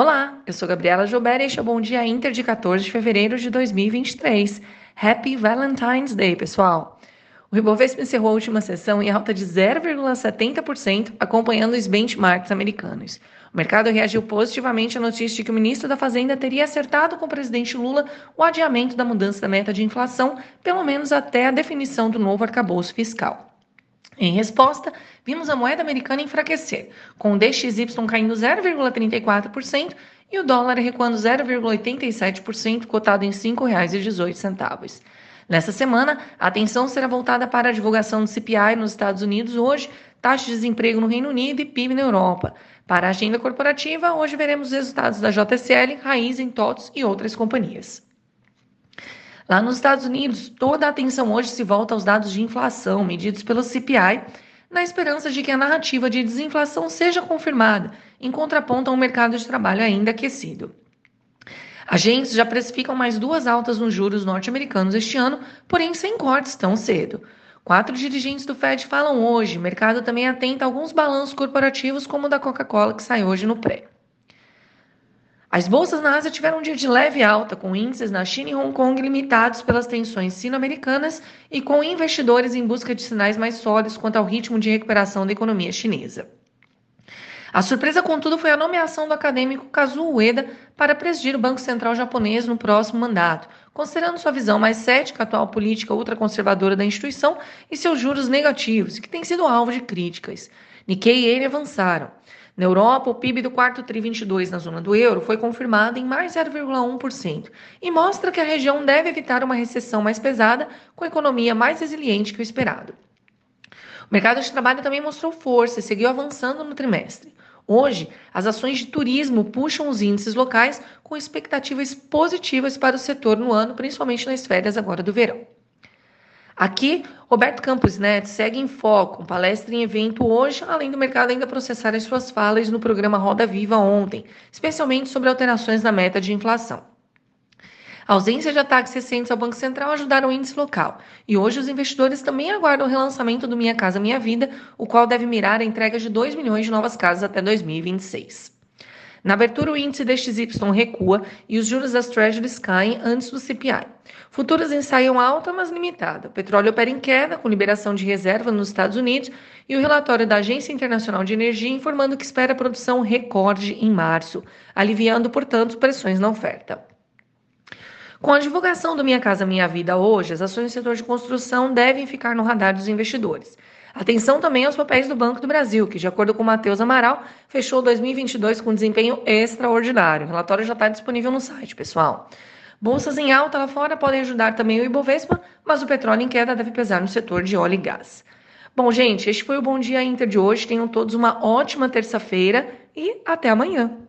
Olá, eu sou Gabriela Joubert e este é o Bom Dia Inter de 14 de fevereiro de 2023. Happy Valentine's Day, pessoal! O Ibovespa encerrou a última sessão em alta de 0,70%, acompanhando os benchmarks americanos. O mercado reagiu positivamente à notícia de que o ministro da Fazenda teria acertado com o presidente Lula o adiamento da mudança da meta de inflação, pelo menos até a definição do novo arcabouço fiscal. Em resposta, vimos a moeda americana enfraquecer, com o DXY caindo 0,34% e o dólar recuando 0,87%, cotado em R$ 5,18. Nessa semana, a atenção será voltada para a divulgação do CPI nos Estados Unidos hoje, taxa de desemprego no Reino Unido e PIB na Europa. Para a agenda corporativa, hoje veremos os resultados da JSL, Raizen, TOTS e outras companhias. Lá nos Estados Unidos, toda a atenção hoje se volta aos dados de inflação medidos pelo CPI, na esperança de que a narrativa de desinflação seja confirmada, em contraponto a um mercado de trabalho ainda aquecido. Agentes já precificam mais duas altas nos juros norte-americanos este ano, porém sem cortes tão cedo. Quatro dirigentes do Fed falam hoje. O mercado também atenta a alguns balanços corporativos, como o da Coca-Cola, que sai hoje no pré. As bolsas na Ásia tiveram um dia de leve alta, com índices na China e Hong Kong limitados pelas tensões sino-americanas e com investidores em busca de sinais mais sólidos quanto ao ritmo de recuperação da economia chinesa. A surpresa, contudo, foi a nomeação do acadêmico Kazuo Ueda para presidir o Banco Central japonês no próximo mandato, considerando sua visão mais cética atual política ultraconservadora da instituição e seus juros negativos, que têm sido alvo de críticas. Nikkei e ele avançaram. Na Europa, o PIB do quarto TRI 22 na zona do euro foi confirmado em mais 0,1% e mostra que a região deve evitar uma recessão mais pesada com a economia mais resiliente que o esperado. O mercado de trabalho também mostrou força e seguiu avançando no trimestre. Hoje, as ações de turismo puxam os índices locais com expectativas positivas para o setor no ano, principalmente nas férias agora do verão. Aqui, Roberto Campos Neto segue em foco, palestra em evento hoje, além do mercado ainda processar as suas falas no programa Roda Viva ontem, especialmente sobre alterações na meta de inflação. A ausência de ataques recentes ao Banco Central ajudaram o índice local. E hoje os investidores também aguardam o relançamento do Minha Casa Minha Vida, o qual deve mirar a entrega de 2 milhões de novas casas até 2026. Na abertura, o índice DXY recua e os juros das Treasuries caem antes do CPI. Futuros ensaiam alta, mas limitada. O petróleo opera em queda, com liberação de reserva nos Estados Unidos, e o relatório da Agência Internacional de Energia informando que espera produção recorde em março, aliviando, portanto, pressões na oferta. Com a divulgação do Minha Casa Minha Vida hoje, as ações do setor de construção devem ficar no radar dos investidores. Atenção também aos papéis do Banco do Brasil, que, de acordo com Matheus Amaral, fechou 2022 com desempenho extraordinário. O relatório já está disponível no site, pessoal. Bolsas em alta lá fora podem ajudar também o Ibovespa, mas o petróleo em queda deve pesar no setor de óleo e gás. Bom, gente, este foi o Bom Dia Inter de hoje. Tenham todos uma ótima terça-feira e até amanhã.